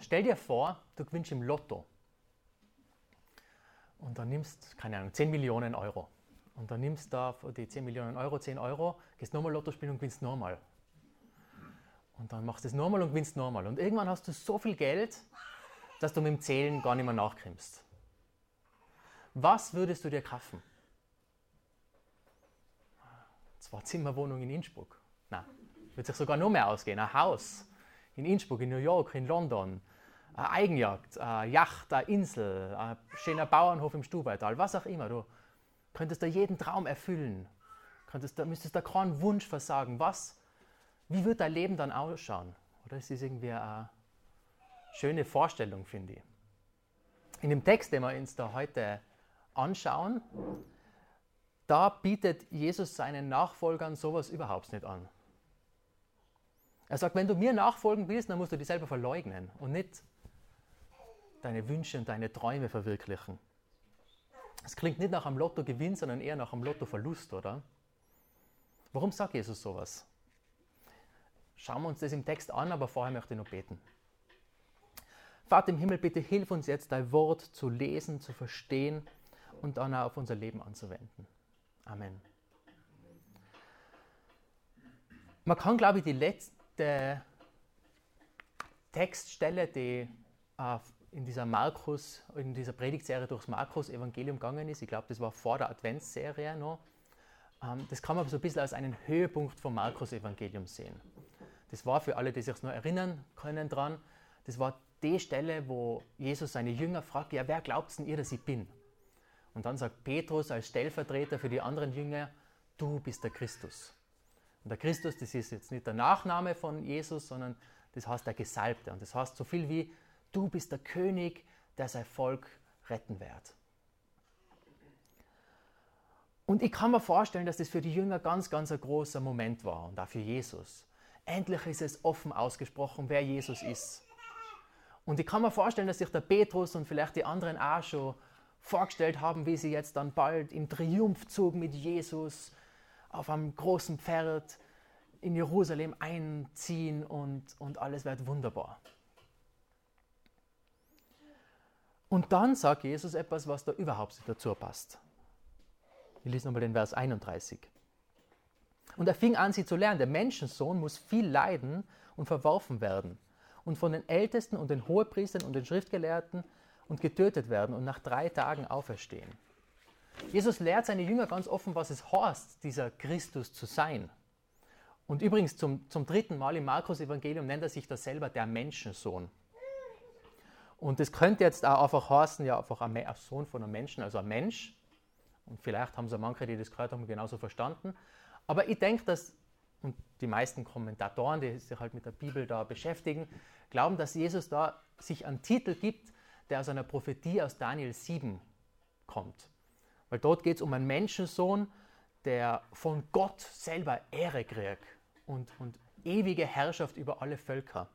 Stell dir vor, du gewinnst im Lotto. Und dann nimmst, keine Ahnung, 10 Millionen Euro. Und dann nimmst du die 10 Millionen Euro 10 Euro, gehst nochmal Lotto spielen und gewinnst nochmal. Und dann machst du es nochmal und gewinnst nochmal. Und irgendwann hast du so viel Geld, dass du mit dem Zählen gar nicht mehr nachkrimmst. Was würdest du dir kaufen? Zwei Zimmerwohnung in Innsbruck. Nein, wird sich sogar noch mehr ausgehen. Ein Haus in Innsbruck, in New York, in London. Eine Eigenjagd, eine Yacht, eine Insel, ein schöner Bauernhof im Stubaital, was auch immer. Du könntest da jeden Traum erfüllen. Könntest da, müsstest da keinen Wunsch versagen. Was, wie wird dein Leben dann ausschauen? Oder ist das irgendwie eine schöne Vorstellung, finde ich. In dem Text, den wir uns da heute anschauen, da bietet Jesus seinen Nachfolgern sowas überhaupt nicht an. Er sagt, wenn du mir nachfolgen willst, dann musst du dich selber verleugnen und nicht deine Wünsche und deine Träume verwirklichen. Es klingt nicht nach einem Lottogewinn, sondern eher nach einem Lottoverlust, oder? Warum sagt Jesus sowas? Schauen wir uns das im Text an, aber vorher möchte ich noch beten. Vater im Himmel, bitte hilf uns jetzt, dein Wort zu lesen, zu verstehen und dann auch auf unser Leben anzuwenden. Amen. Man kann, glaube ich, die letzte Textstelle, die äh, in dieser Markus, in dieser Predigtserie durchs Markus-Evangelium gegangen ist, ich glaube, das war vor der Adventsserie noch, ähm, das kann man so ein bisschen als einen Höhepunkt vom Markus-Evangelium sehen. Das war für alle, die sich noch erinnern können dran, das war die Stelle, wo Jesus seine Jünger fragt, ja, wer glaubt denn ihr, dass ich bin? Und dann sagt Petrus als Stellvertreter für die anderen Jünger, du bist der Christus. Und der Christus, das ist jetzt nicht der Nachname von Jesus, sondern das heißt der Gesalbte. Und das heißt so viel wie, du bist der König, der sein Volk retten wird. Und ich kann mir vorstellen, dass das für die Jünger ganz, ganz ein großer Moment war und auch für Jesus. Endlich ist es offen ausgesprochen, wer Jesus ist. Und ich kann mir vorstellen, dass sich der Petrus und vielleicht die anderen auch schon vorgestellt haben, wie sie jetzt dann bald im Triumphzug mit Jesus auf einem großen Pferd in Jerusalem einziehen und, und alles wird wunderbar. Und dann sagt Jesus etwas, was da überhaupt nicht dazu passt. Ich lese nochmal den Vers 31. Und er fing an, sie zu lernen. Der Menschensohn muss viel leiden und verworfen werden und von den Ältesten und den Hohepriestern und den Schriftgelehrten und getötet werden und nach drei Tagen auferstehen. Jesus lehrt seine Jünger ganz offen, was es heißt, dieser Christus zu sein. Und übrigens zum, zum dritten Mal im Markus-Evangelium nennt er sich da selber der Menschensohn. Und das könnte jetzt auch einfach heißen, ja, einfach ein Sohn von einem Menschen, also ein Mensch. Und vielleicht haben sie manche, die das gehört haben, genauso verstanden. Aber ich denke, dass und die meisten Kommentatoren, die sich halt mit der Bibel da beschäftigen, glauben, dass Jesus da sich einen Titel gibt, der aus einer Prophetie aus Daniel 7 kommt. Weil dort geht es um einen Menschensohn, der von Gott selber Ehre kriegt und, und ewige Herrschaft über alle Völker.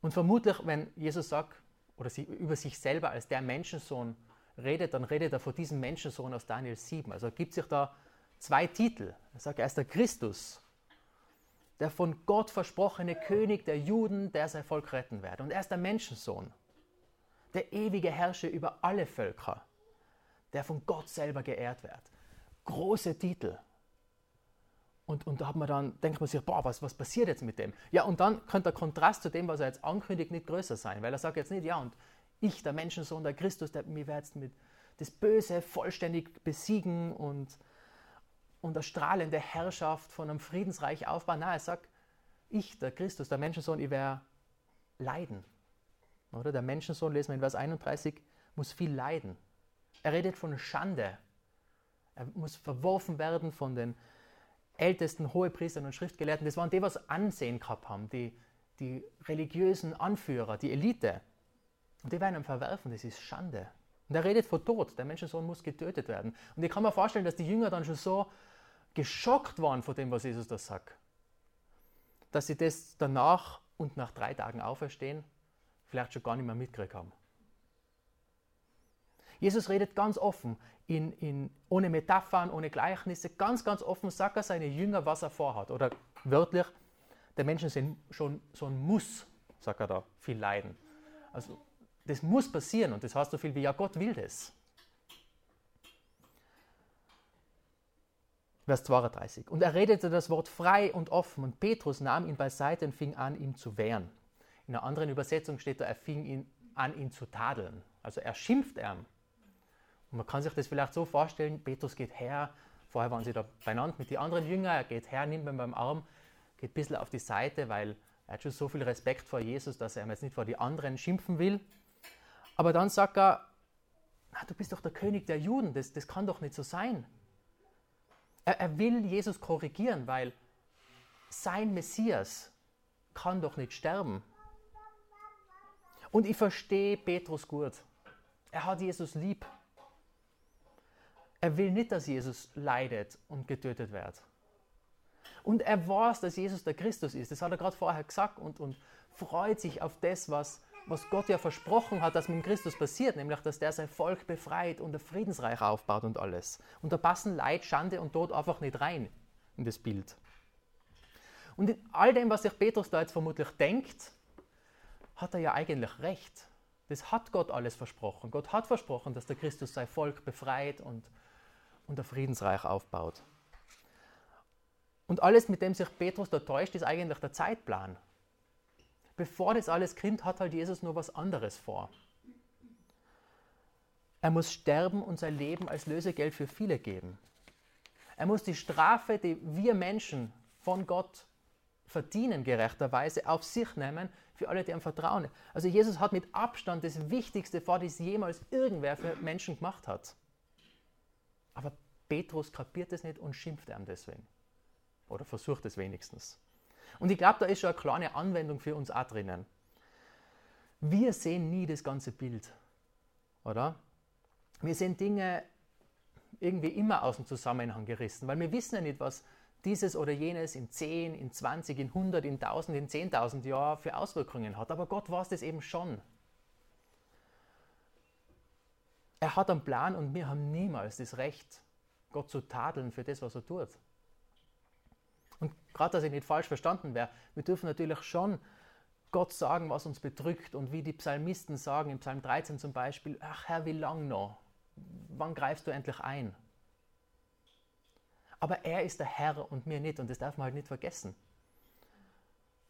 Und vermutlich, wenn Jesus sagt, oder sie über sich selber als der Menschensohn redet, dann redet er von diesem Menschensohn aus Daniel 7. Also gibt sich da zwei Titel. Er sagt, er ist der Christus, der von Gott versprochene König der Juden, der sein Volk retten wird. Und er ist der Menschensohn, der ewige Herrscher über alle Völker, der von Gott selber geehrt wird. Große Titel. Und, und da hat man dann, denkt man sich, boah, was, was passiert jetzt mit dem? Ja, und dann könnte der Kontrast zu dem, was er jetzt ankündigt, nicht größer sein, weil er sagt jetzt nicht, ja, und ich, der Menschensohn, der Christus, der mir jetzt mit das Böse vollständig besiegen und, und eine strahlende Herrschaft von einem Friedensreich aufbauen. Nein, er sagt, ich, der Christus, der Menschensohn, ich werde leiden. Oder der Menschensohn, lesen wir in Vers 31, muss viel leiden. Er redet von Schande. Er muss verworfen werden von den ältesten Hohepriestern und Schriftgelehrten. Das waren die, was Ansehen gehabt haben, die, die religiösen Anführer, die Elite. Und die werden ihm verwerfen, das ist Schande. Und er redet von Tod. Der Menschensohn muss getötet werden. Und ich kann mir vorstellen, dass die Jünger dann schon so geschockt waren von dem, was Jesus da sagt, dass sie das danach und nach drei Tagen auferstehen, vielleicht schon gar nicht mehr mitgekriegt haben. Jesus redet ganz offen, in, in, ohne Metaphern, ohne Gleichnisse, ganz, ganz offen sagt er seine Jünger, was er vorhat. Oder wörtlich, der Menschensohn schon, muss sagt er da, viel Leiden. Also das muss passieren und das heißt so viel wie, ja, Gott will das. Vers 32. Und er redete das Wort frei und offen und Petrus nahm ihn beiseite und fing an, ihm zu wehren. In einer anderen Übersetzung steht da, er fing ihn an, ihn zu tadeln. Also er schimpft ihm. Und man kann sich das vielleicht so vorstellen, Petrus geht her, vorher waren sie da beieinander mit den anderen Jüngern, er geht her, nimmt ihn beim Arm, geht ein bisschen auf die Seite, weil er hat schon so viel Respekt vor Jesus, dass er ihm jetzt nicht vor die anderen schimpfen will. Aber dann sagt er, na, du bist doch der König der Juden, das, das kann doch nicht so sein. Er, er will Jesus korrigieren, weil sein Messias kann doch nicht sterben. Und ich verstehe Petrus gut. Er hat Jesus lieb. Er will nicht, dass Jesus leidet und getötet wird. Und er weiß, dass Jesus der Christus ist. Das hat er gerade vorher gesagt und, und freut sich auf das, was, was Gott ja versprochen hat, dass mit Christus passiert, nämlich dass der sein Volk befreit und ein Friedensreich aufbaut und alles. Und da passen Leid, Schande und Tod einfach nicht rein in das Bild. Und in all dem, was sich Petrus da jetzt vermutlich denkt, hat er ja eigentlich recht. Das hat Gott alles versprochen. Gott hat versprochen, dass der Christus sein Volk befreit und, ein Friedensreich aufbaut. Und alles, mit dem sich Petrus da täuscht, ist eigentlich der Zeitplan. Bevor das alles kommt, hat halt Jesus nur was anderes vor. Er muss sterben und sein Leben als Lösegeld für viele geben. Er muss die Strafe, die wir Menschen von Gott verdienen, gerechterweise auf sich nehmen für alle, die ihm vertrauen. Also Jesus hat mit Abstand das Wichtigste vor, das jemals irgendwer für Menschen gemacht hat. Aber Petrus kapiert es nicht und schimpft ihm deswegen. Oder versucht es wenigstens. Und ich glaube, da ist schon eine kleine Anwendung für uns auch drinnen. Wir sehen nie das ganze Bild, oder? Wir sehen Dinge irgendwie immer aus dem Zusammenhang gerissen, weil wir wissen ja nicht, was dieses oder jenes in 10, in 20, in 100, in 1000, in 10.000 Jahren für Auswirkungen hat. Aber Gott weiß das eben schon. Er hat einen Plan und wir haben niemals das Recht, Gott zu tadeln für das, was er tut. Und gerade, dass ich nicht falsch verstanden wäre, wir dürfen natürlich schon Gott sagen, was uns bedrückt und wie die Psalmisten sagen, im Psalm 13 zum Beispiel, ach Herr, wie lang noch? Wann greifst du endlich ein? Aber er ist der Herr und mir nicht und das darf man halt nicht vergessen.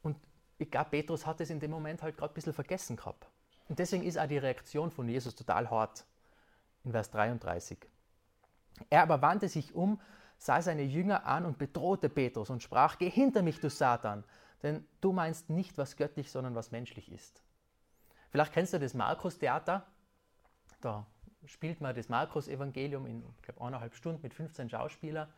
Und ich glaube, Petrus hat es in dem Moment halt gerade ein bisschen vergessen gehabt. Und deswegen ist auch die Reaktion von Jesus total hart in Vers 33. Er aber wandte sich um, sah seine Jünger an und bedrohte Petrus und sprach, Geh hinter mich, du Satan, denn du meinst nicht, was göttlich, sondern was menschlich ist. Vielleicht kennst du das Markus-Theater. Da spielt man das Markus-Evangelium in, ich glaube, eineinhalb Stunden mit 15 Schauspielern.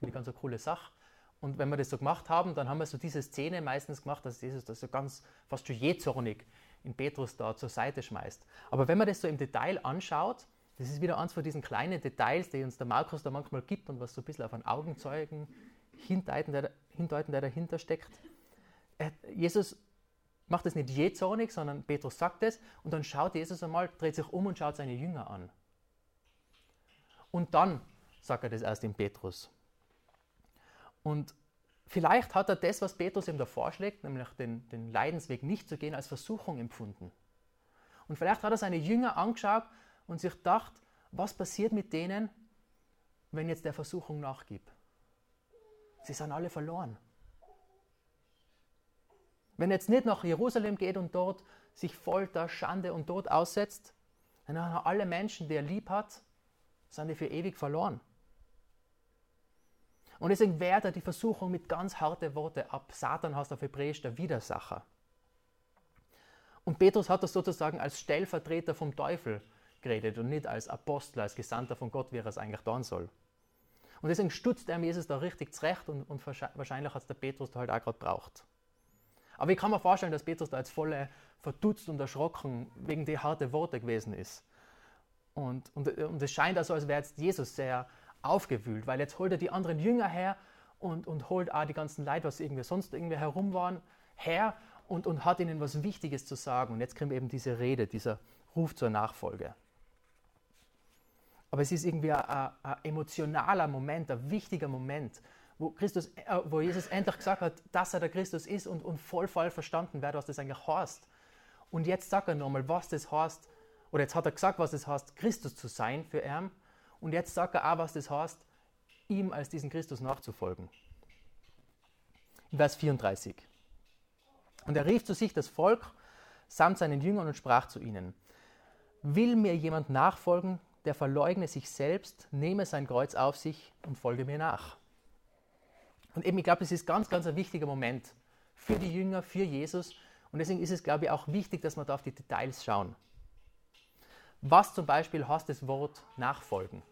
Eine ganz eine coole Sache. Und wenn wir das so gemacht haben, dann haben wir so diese Szene meistens gemacht, dass Jesus das so ganz fast schon jähzornig in Petrus da zur Seite schmeißt. Aber wenn man das so im Detail anschaut, das ist wieder eins von diesen kleinen Details, die uns der Markus da manchmal gibt und was so ein bisschen auf einen Augenzeugen hindeuten, der, hindeuten, der dahinter steckt. Jesus macht das nicht jähzornig, sondern Petrus sagt es und dann schaut Jesus einmal, dreht sich um und schaut seine Jünger an. Und dann sagt er das erst in Petrus. Und vielleicht hat er das, was Petrus ihm da vorschlägt, nämlich den, den Leidensweg nicht zu gehen, als Versuchung empfunden. Und vielleicht hat er seine Jünger angeschaut und sich gedacht, was passiert mit denen, wenn jetzt der Versuchung nachgibt? Sie sind alle verloren. Wenn er jetzt nicht nach Jerusalem geht und dort sich Folter, Schande und Tod aussetzt, dann haben alle Menschen, die er lieb hat, sind die für ewig verloren. Und deswegen wehrt er die Versuchung mit ganz harten Worten ab. Satan heißt auf Hebräisch der Widersacher. Und Petrus hat das sozusagen als Stellvertreter vom Teufel geredet und nicht als Apostel, als Gesandter von Gott, wie er es eigentlich tun soll. Und deswegen stutzt er Jesus da richtig zurecht und, und wahrscheinlich hat es der Petrus da halt auch gerade braucht. Aber ich kann mir vorstellen, dass Petrus da jetzt voll verdutzt und erschrocken wegen der harten Worte gewesen ist. Und, und, und es scheint also, als wäre jetzt Jesus sehr aufgewühlt, weil jetzt holt er die anderen Jünger her und, und holt auch die ganzen Leute, was irgendwie sonst irgendwie herum waren, her und, und hat ihnen was Wichtiges zu sagen. Und jetzt kriegen wir eben diese Rede, dieser Ruf zur Nachfolge. Aber es ist irgendwie ein, ein, ein emotionaler Moment, ein wichtiger Moment, wo, Christus, äh, wo Jesus endlich gesagt hat, dass er der Christus ist und, und voll, voll verstanden wird, was das eigentlich heißt. Und jetzt sagt er nochmal, was das heißt, oder jetzt hat er gesagt, was das heißt, Christus zu sein für ihn. Und jetzt sagt er auch, was das heißt, ihm als diesen Christus nachzufolgen. In Vers 34. Und er rief zu sich das Volk samt seinen Jüngern und sprach zu ihnen, will mir jemand nachfolgen, der verleugne sich selbst, nehme sein Kreuz auf sich und folge mir nach. Und eben, ich glaube, das ist ganz, ganz ein wichtiger Moment für die Jünger, für Jesus. Und deswegen ist es, glaube ich, auch wichtig, dass wir da auf die Details schauen. Was zum Beispiel heißt das Wort nachfolgen?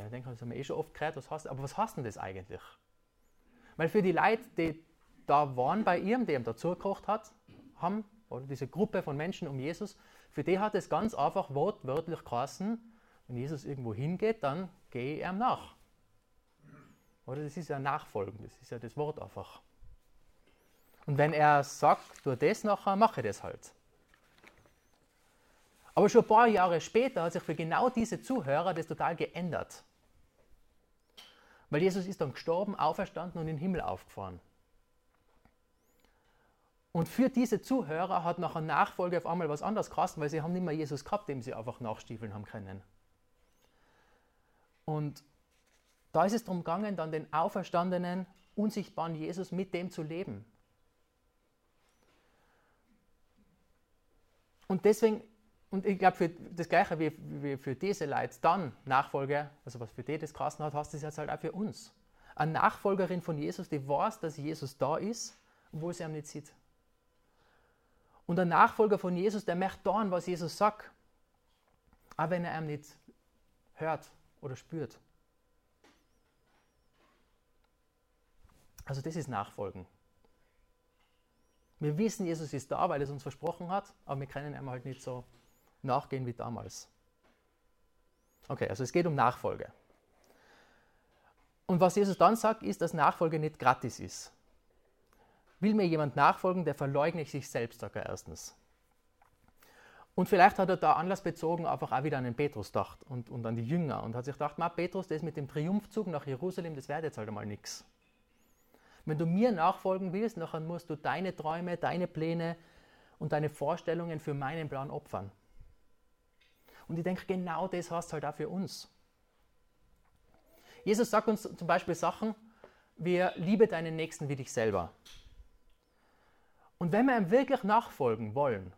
Ja, ich denke, das haben wir eh schon oft gehört, was heißt, aber was heißt denn das eigentlich? Weil für die Leute, die da waren bei ihm, die ihm dazugekocht hat, haben, oder diese Gruppe von Menschen um Jesus, für die hat es ganz einfach wortwörtlich geheißen, wenn Jesus irgendwo hingeht, dann gehe ich ihm nach. Oder das ist ja Nachfolgen, das ist ja das Wort einfach. Und wenn er sagt, tu das nachher, mache ich das halt. Aber schon ein paar Jahre später hat sich für genau diese Zuhörer das total geändert. Weil Jesus ist dann gestorben, auferstanden und in den Himmel aufgefahren. Und für diese Zuhörer hat nach einer Nachfolge auf einmal was anderes geheißen, weil sie haben nicht mehr Jesus gehabt, dem sie einfach nachstiefeln haben können. Und da ist es darum gegangen, dann den auferstandenen, unsichtbaren Jesus mit dem zu leben. Und deswegen, und ich glaube, für das Gleiche wie, wie für diese Leute dann Nachfolger, also was für die das Krassen hat, hast du das jetzt halt auch für uns. Eine Nachfolgerin von Jesus, die weiß, dass Jesus da ist, obwohl sie ihn nicht sieht. Und ein Nachfolger von Jesus, der möchte tun, was Jesus sagt, auch wenn er ihm nicht hört oder spürt. Also das ist Nachfolgen. Wir wissen, Jesus ist da, weil er es uns versprochen hat, aber wir können ihm halt nicht so nachgehen wie damals. Okay, also es geht um Nachfolge. Und was Jesus dann sagt, ist, dass Nachfolge nicht gratis ist. Will mir jemand nachfolgen, der verleugne ich sich selbst, sagt er erstens. Und vielleicht hat er da anlassbezogen einfach auch wieder an den Petrus gedacht und, und an die Jünger und hat sich gedacht, Petrus, das mit dem Triumphzug nach Jerusalem, das wäre jetzt halt einmal nichts. Wenn du mir nachfolgen willst, dann musst du deine Träume, deine Pläne und deine Vorstellungen für meinen Plan opfern. Und ich denke, genau das heißt halt auch für uns. Jesus sagt uns zum Beispiel Sachen wie, liebe deinen Nächsten wie dich selber. Und wenn wir ihm wirklich nachfolgen wollen,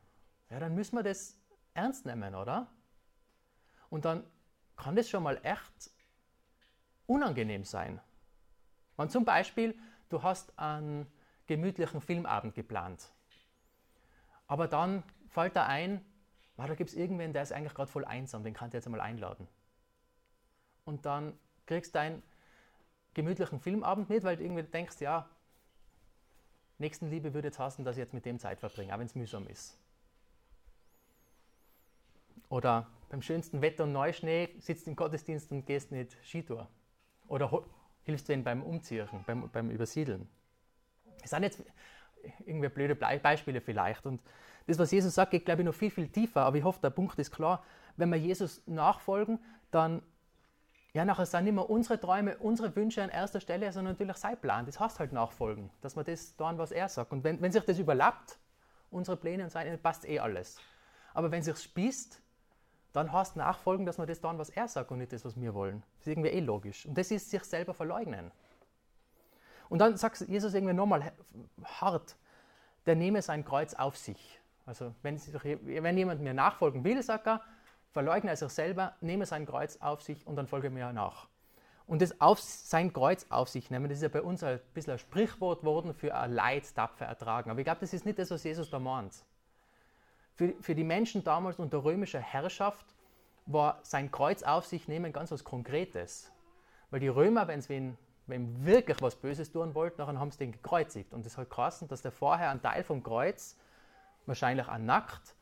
ja, dann müssen wir das ernst nehmen, oder? Und dann kann das schon mal echt unangenehm sein. Wenn zum Beispiel du hast einen gemütlichen Filmabend geplant, aber dann fällt da ein, wow, da gibt es irgendwen, der ist eigentlich gerade voll einsam, den kannst du jetzt einmal einladen. Und dann kriegst du deinen gemütlichen Filmabend mit, weil du irgendwie denkst, ja, Nächstenliebe würde jetzt heißen, dass ich jetzt mit dem Zeit verbringe, auch wenn es mühsam ist. Oder beim schönsten Wetter und Neuschnee sitzt im Gottesdienst und gehst nicht Skitour. Oder hilfst du ihnen beim Umziehen, beim, beim Übersiedeln. Das sind jetzt irgendwie blöde Beispiele vielleicht. Und das, was Jesus sagt, geht, glaube ich, noch viel, viel tiefer. Aber ich hoffe, der Punkt ist klar. Wenn wir Jesus nachfolgen, dann ja, nachher sind nicht mehr unsere Träume, unsere Wünsche an erster Stelle, sondern natürlich sein Plan. Das heißt halt nachfolgen, dass wir das tun, was er sagt. Und wenn, wenn sich das überlappt, unsere Pläne und seine, passt eh alles. Aber wenn sich spießt, dann heißt nachfolgen, dass wir das tun, was er sagt und nicht das, was wir wollen. Das ist irgendwie eh logisch. Und das ist sich selber verleugnen. Und dann sagt Jesus irgendwie nochmal hart, der nehme sein Kreuz auf sich. Also wenn, wenn jemand mir nachfolgen will, sagt er, verleugne er sich selber, nehme sein Kreuz auf sich und dann folge mir nach. Und das auf, sein Kreuz auf sich nehmen, das ist ja bei uns ein bisschen ein Sprichwort geworden für ein Leid tapfer ertragen. Aber ich glaube, das ist nicht das, was Jesus da meint. Für, für die Menschen damals unter römischer Herrschaft war sein Kreuz auf sich nehmen ganz was Konkretes. Weil die Römer, wenn sie wenn wirklich was Böses tun wollten, dann haben sie den gekreuzigt. Und das hat krass, dass der vorher einen Teil vom Kreuz, wahrscheinlich auch nackt,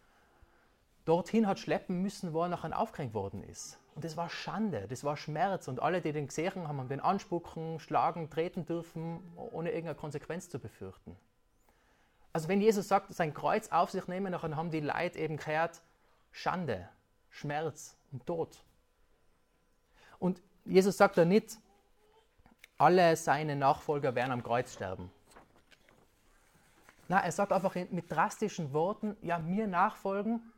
dorthin hat schleppen müssen, wo er nachher aufgehängt worden ist. Und das war Schande, das war Schmerz. Und alle, die den gesehen haben, haben den anspucken, schlagen, treten dürfen, ohne irgendeine Konsequenz zu befürchten. Also wenn Jesus sagt, sein Kreuz auf sich nehmen, dann haben die Leute eben gehört, Schande, Schmerz und Tod. Und Jesus sagt da nicht, alle seine Nachfolger werden am Kreuz sterben. Na, er sagt einfach mit drastischen Worten, ja, mir nachfolgen,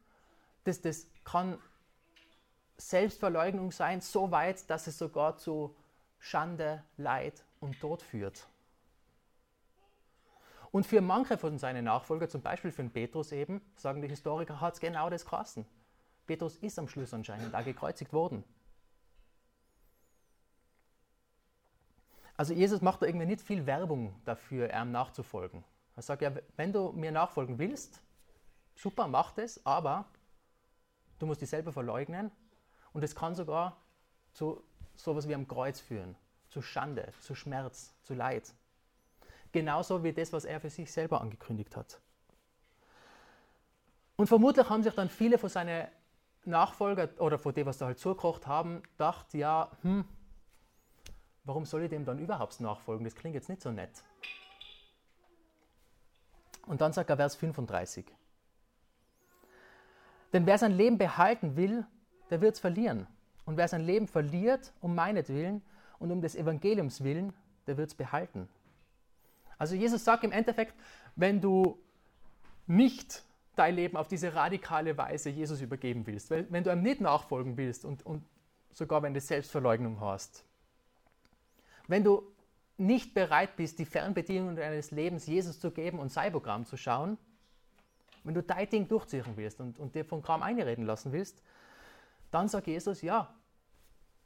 das, das kann Selbstverleugnung sein, so weit, dass es sogar zu Schande, Leid und Tod führt. Und für manche von seinen Nachfolgern, zum Beispiel für den Petrus eben, sagen die Historiker, hat es genau das geheißen. Petrus ist am Schluss anscheinend da gekreuzigt worden. Also Jesus macht da irgendwie nicht viel Werbung dafür, ihm nachzufolgen. Er sagt ja, wenn du mir nachfolgen willst, super, mach das, aber du musst dich selber verleugnen und es kann sogar zu sowas wie am Kreuz führen, zu Schande, zu Schmerz, zu Leid. Genauso wie das, was er für sich selber angekündigt hat. Und vermutlich haben sich dann viele von seinen Nachfolger oder von dem, was da halt zugekocht haben, gedacht, ja, hm, warum soll ich dem dann überhaupt nachfolgen? Das klingt jetzt nicht so nett. Und dann sagt er Vers 35. Denn wer sein Leben behalten will, der wird es verlieren. Und wer sein Leben verliert, um meinetwillen und um des Evangeliums willen, der wird es behalten. Also Jesus sagt im Endeffekt, wenn du nicht dein Leben auf diese radikale Weise Jesus übergeben willst, wenn du ihm nicht nachfolgen willst und, und sogar wenn du Selbstverleugnung hast, wenn du nicht bereit bist, die Fernbedienung deines Lebens Jesus zu geben und Programm zu schauen, wenn du dein Ding durchziehen willst und, und dir von Kram einreden lassen willst, dann sagt Jesus, ja,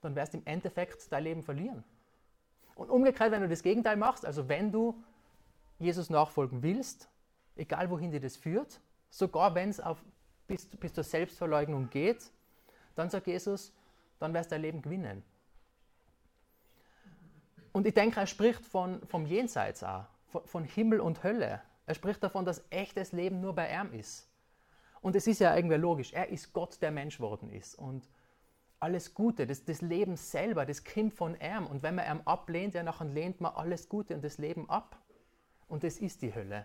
dann wirst du im Endeffekt dein Leben verlieren. Und umgekehrt, wenn du das Gegenteil machst, also wenn du Jesus nachfolgen willst, egal wohin dir das führt, sogar wenn es bis, bis zur Selbstverleugnung geht, dann sagt Jesus, dann wirst du dein Leben gewinnen. Und ich denke, er spricht von, vom Jenseits auch, von, von Himmel und Hölle. Er spricht davon, dass echtes Leben nur bei ihm ist. Und es ist ja irgendwie logisch, er ist Gott, der Mensch worden ist. Und alles Gute, das, das Leben selber, das kommt von ihm. Und wenn man ihm ablehnt, ja, nachher lehnt man alles Gute und das Leben ab. Und das ist die Hölle.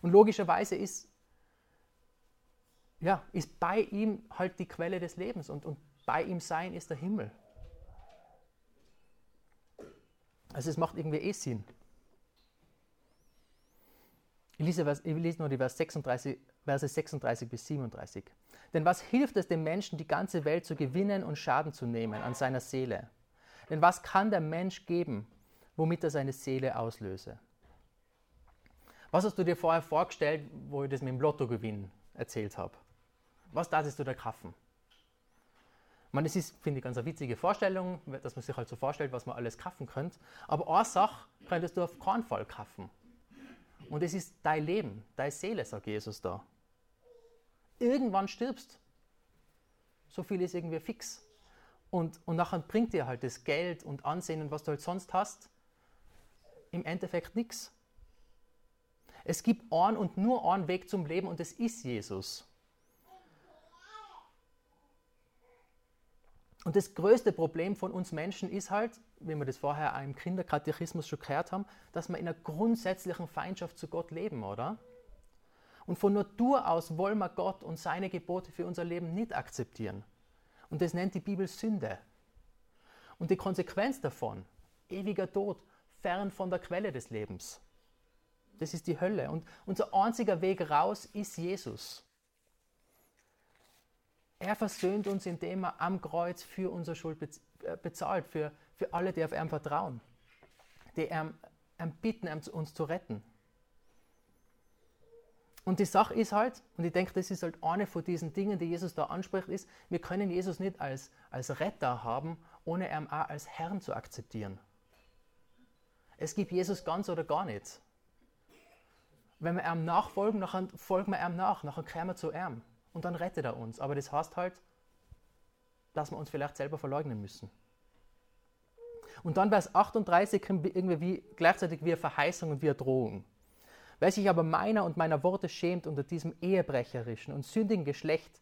Und logischerweise ist, ja, ist bei ihm halt die Quelle des Lebens und, und bei ihm sein ist der Himmel. Also es macht irgendwie eh Sinn. Ich lese, ich lese nur die Vers 36, Verse 36 bis 37. Denn was hilft es dem Menschen, die ganze Welt zu gewinnen und Schaden zu nehmen an seiner Seele? Denn was kann der Mensch geben, womit er seine Seele auslöse? Was hast du dir vorher vorgestellt, wo ich das mit dem Lottogewinn erzählt habe? Was darfst du da kaufen? Meine, das ist, finde ich, ganz eine witzige Vorstellung, dass man sich halt so vorstellt, was man alles kaufen könnte. Aber eine Sache könntest du auf keinen Fall kaufen. Und es ist dein Leben, deine Seele, sagt Jesus da. Irgendwann stirbst. So viel ist irgendwie fix. Und, und nachher bringt dir halt das Geld und Ansehen und was du halt sonst hast, im Endeffekt nichts. Es gibt einen und nur einen Weg zum Leben und das ist Jesus. Und das größte Problem von uns Menschen ist halt, wie wir das vorher auch im Kinderkatechismus schon gehört haben, dass wir in einer grundsätzlichen Feindschaft zu Gott leben, oder? Und von Natur aus wollen wir Gott und seine Gebote für unser Leben nicht akzeptieren. Und das nennt die Bibel Sünde. Und die Konsequenz davon, ewiger Tod, fern von der Quelle des Lebens. Das ist die Hölle. Und unser einziger Weg raus ist Jesus. Er versöhnt uns, indem er am Kreuz für unsere Schuld äh, bezahlt, für, für alle, die auf ihm vertrauen, die ihm, ihm bitten, uns zu retten. Und die Sache ist halt, und ich denke, das ist halt eine von diesen Dingen, die Jesus da anspricht, ist, wir können Jesus nicht als, als Retter haben, ohne ihn auch als Herrn zu akzeptieren. Es gibt Jesus ganz oder gar nicht. Wenn wir ihm nachfolgen, dann folgen wir ihm nach, dann kommen wir zu ihm und dann rettet er uns. Aber das heißt halt, dass wir uns vielleicht selber verleugnen müssen. Und dann Vers 38 irgendwie wie, gleichzeitig wie eine Verheißung und wie eine Drohung. Wer sich aber meiner und meiner Worte schämt unter diesem ehebrecherischen und sündigen Geschlecht,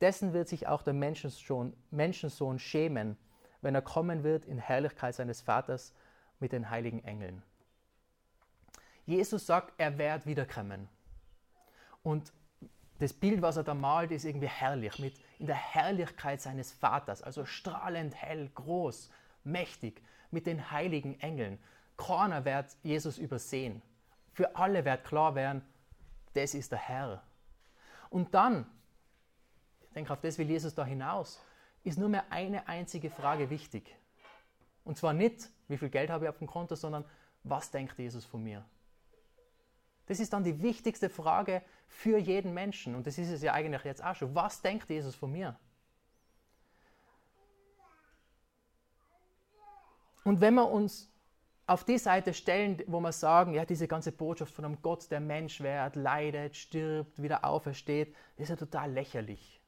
dessen wird sich auch der Menschensohn, Menschensohn schämen, wenn er kommen wird in Herrlichkeit seines Vaters mit den heiligen Engeln. Jesus sagt, er wird wiederkommen. Und das Bild, was er da malt, ist irgendwie herrlich, mit in der Herrlichkeit seines Vaters, also strahlend hell, groß, mächtig, mit den heiligen Engeln. Keiner wird Jesus übersehen. Für alle wird klar werden, das ist der Herr. Und dann, ich denke, auf das will Jesus da hinaus, ist nur mehr eine einzige Frage wichtig. Und zwar nicht, wie viel Geld habe ich auf dem Konto, sondern was denkt Jesus von mir? Das ist dann die wichtigste Frage für jeden Menschen. Und das ist es ja eigentlich jetzt auch schon. Was denkt Jesus von mir? Und wenn wir uns auf die Seite stellen, wo wir sagen, ja, diese ganze Botschaft von einem Gott, der Mensch wird, leidet, stirbt, wieder aufersteht, ist ja total lächerlich.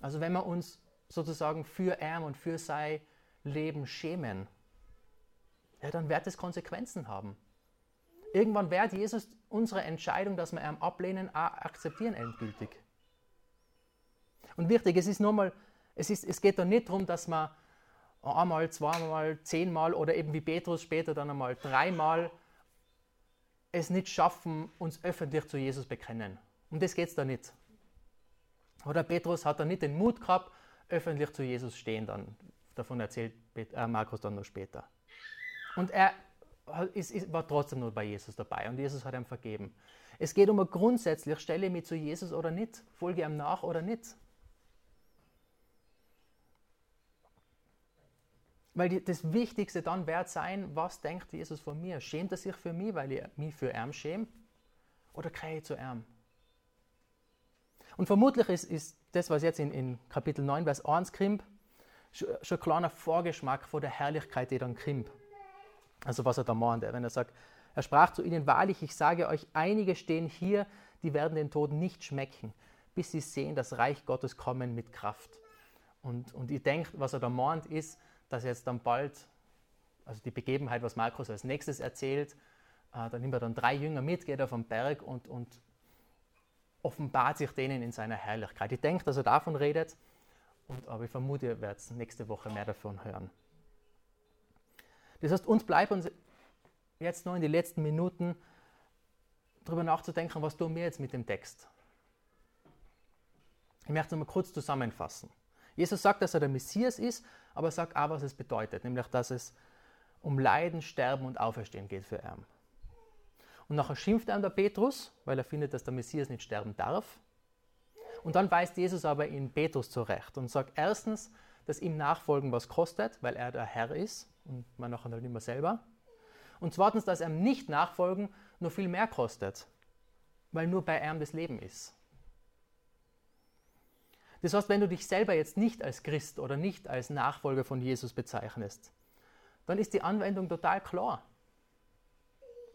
Also wenn wir uns sozusagen für er und für sein Leben schämen, ja, dann wird es Konsequenzen haben. Irgendwann wird Jesus unsere Entscheidung, dass wir ihn ablehnen, auch akzeptieren endgültig. Und wichtig, es ist nur mal, es, ist, es geht da nicht darum, dass man einmal, zweimal, zehnmal oder eben wie Petrus später dann einmal dreimal es nicht schaffen, uns öffentlich zu Jesus bekennen. Um das geht es da nicht. Oder Petrus hat da nicht den Mut gehabt, öffentlich zu Jesus stehen dann. Davon erzählt äh, Markus dann noch später. Und er ist, war trotzdem nur bei Jesus dabei und Jesus hat ihm vergeben. Es geht um grundsätzlich, stelle ich mich zu Jesus oder nicht, folge ihm nach oder nicht. Weil die, das Wichtigste dann wird sein, was denkt Jesus von mir? Schämt er sich für mich, weil ich mich für ihn schäme? Oder kriege ich zu ihm? Und vermutlich ist, ist das, was jetzt in, in Kapitel 9, Vers 1 kommt, schon, schon ein kleiner Vorgeschmack von der Herrlichkeit, die dann kommt. Also was er da meint, wenn er sagt, er sprach zu ihnen, wahrlich, ich sage euch, einige stehen hier, die werden den Tod nicht schmecken, bis sie sehen, das Reich Gottes kommen mit Kraft. Und, und ich denke, was er da meint, ist, dass jetzt dann bald, also die Begebenheit, was Markus als nächstes erzählt, äh, da nimmt er dann drei Jünger mit, geht auf den Berg und, und offenbart sich denen in seiner Herrlichkeit. Ich denke, dass er davon redet, und, aber ich vermute, ihr werdet nächste Woche mehr davon hören. Das heißt, uns bleibt uns jetzt noch in den letzten Minuten darüber nachzudenken, was tun wir jetzt mit dem Text. Ich möchte es mal kurz zusammenfassen. Jesus sagt, dass er der Messias ist, aber sagt auch, was es bedeutet, nämlich, dass es um Leiden, Sterben und Auferstehen geht für ihn. Und nachher schimpft er der Petrus, weil er findet, dass der Messias nicht sterben darf. Und dann weist Jesus aber in Petrus zurecht und sagt erstens, dass ihm Nachfolgen was kostet, weil er der Herr ist und man nachher halt mehr selber. Und zweitens, dass ihm nicht nachfolgen nur viel mehr kostet, weil nur bei ihm das Leben ist. Das heißt, wenn du dich selber jetzt nicht als Christ oder nicht als Nachfolger von Jesus bezeichnest, dann ist die Anwendung total klar.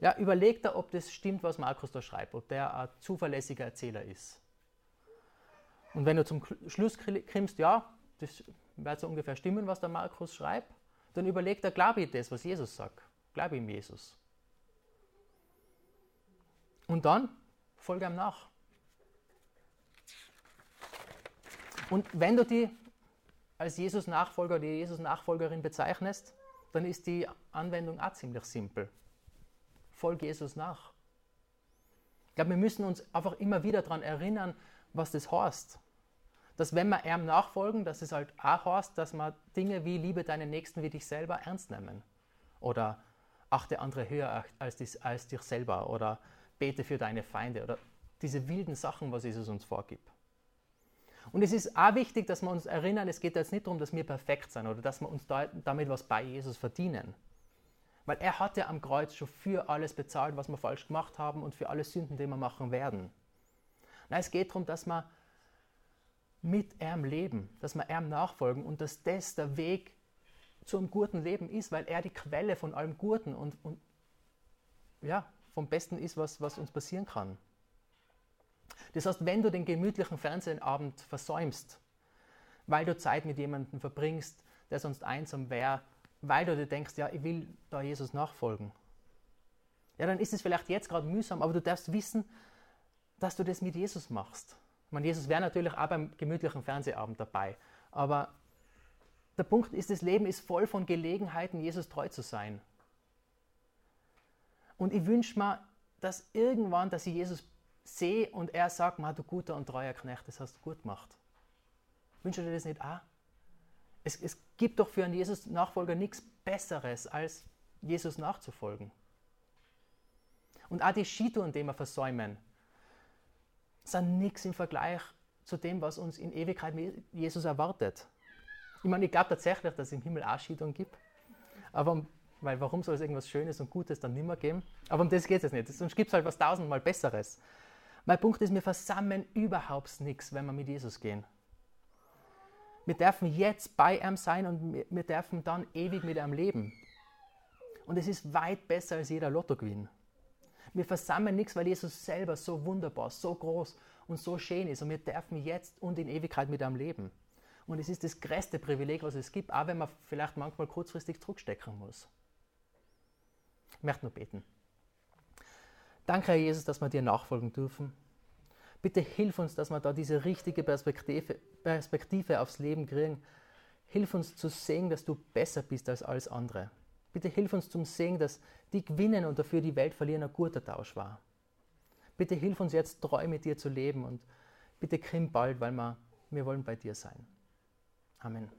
Ja, überleg da, ob das stimmt, was Markus da schreibt, ob der ein zuverlässiger Erzähler ist. Und wenn du zum Schluss kommst, ja, das wird so ungefähr stimmen, was der Markus schreibt, dann überleg da, glaube ich das, was Jesus sagt. Glaube ihm Jesus. Und dann folge ihm nach. Und wenn du die als Jesus-Nachfolger oder Jesus-Nachfolgerin bezeichnest, dann ist die Anwendung auch ziemlich simpel. Folge Jesus nach. Ich glaube, wir müssen uns einfach immer wieder daran erinnern, was das heißt. Dass wenn wir ihm nachfolgen, dass es halt auch heißt, dass wir Dinge wie Liebe deinen Nächsten wie dich selber ernst nehmen. Oder achte andere höher als, dich, als dich selber. Oder bete für deine Feinde. Oder diese wilden Sachen, was Jesus uns vorgibt. Und es ist auch wichtig, dass wir uns erinnern, es geht jetzt nicht darum, dass wir perfekt sind oder dass wir uns da, damit was bei Jesus verdienen. Weil er hat ja am Kreuz schon für alles bezahlt, was wir falsch gemacht haben und für alle Sünden, die wir machen werden. Nein, es geht darum, dass wir mit ihm leben, dass wir ihm nachfolgen und dass das der Weg zum guten Leben ist, weil er die Quelle von allem Guten und, und ja, vom Besten ist, was, was uns passieren kann. Das heißt, wenn du den gemütlichen Fernsehabend versäumst, weil du Zeit mit jemandem verbringst, der sonst einsam wäre, weil du dir denkst, ja, ich will da Jesus nachfolgen, ja, dann ist es vielleicht jetzt gerade mühsam, aber du darfst wissen, dass du das mit Jesus machst. Ich meine, Jesus wäre natürlich auch beim gemütlichen Fernsehabend dabei, aber der Punkt ist, das Leben ist voll von Gelegenheiten, Jesus treu zu sein. Und ich wünsche mir, dass irgendwann, dass ich Jesus sehe und er sagt, du guter und treuer Knecht, das hast du gut gemacht. Wünsche dir das nicht auch? Es, es gibt doch für einen Jesus-Nachfolger nichts Besseres, als Jesus nachzufolgen. Und auch die Skitouren, die wir versäumen, sind nichts im Vergleich zu dem, was uns in Ewigkeit mit Jesus erwartet. Ich meine, ich glaube tatsächlich, dass es im Himmel auch Skitouren gibt. Aber weil warum soll es irgendwas Schönes und Gutes dann nicht mehr geben? Aber um das geht es nicht. Sonst gibt es halt was tausendmal Besseres. Mein Punkt ist, wir versammeln überhaupt nichts, wenn wir mit Jesus gehen. Wir dürfen jetzt bei ihm sein und wir dürfen dann ewig mit ihm leben. Und es ist weit besser als jeder Lottogewinn. Wir versammeln nichts, weil Jesus selber so wunderbar, so groß und so schön ist. Und wir dürfen jetzt und in Ewigkeit mit ihm leben. Und es ist das größte Privileg, was es gibt, auch wenn man vielleicht manchmal kurzfristig zurückstecken muss. Ich möchte nur beten. Danke, Herr Jesus, dass wir dir nachfolgen dürfen. Bitte hilf uns, dass wir da diese richtige Perspektive, Perspektive aufs Leben kriegen. Hilf uns zu sehen, dass du besser bist als alles andere. Bitte hilf uns zum Sehen, dass die gewinnen und dafür die Welt verlieren ein guter Tausch war. Bitte hilf uns jetzt treu mit dir zu leben und bitte komm bald, weil wir, wir wollen bei dir sein. Amen.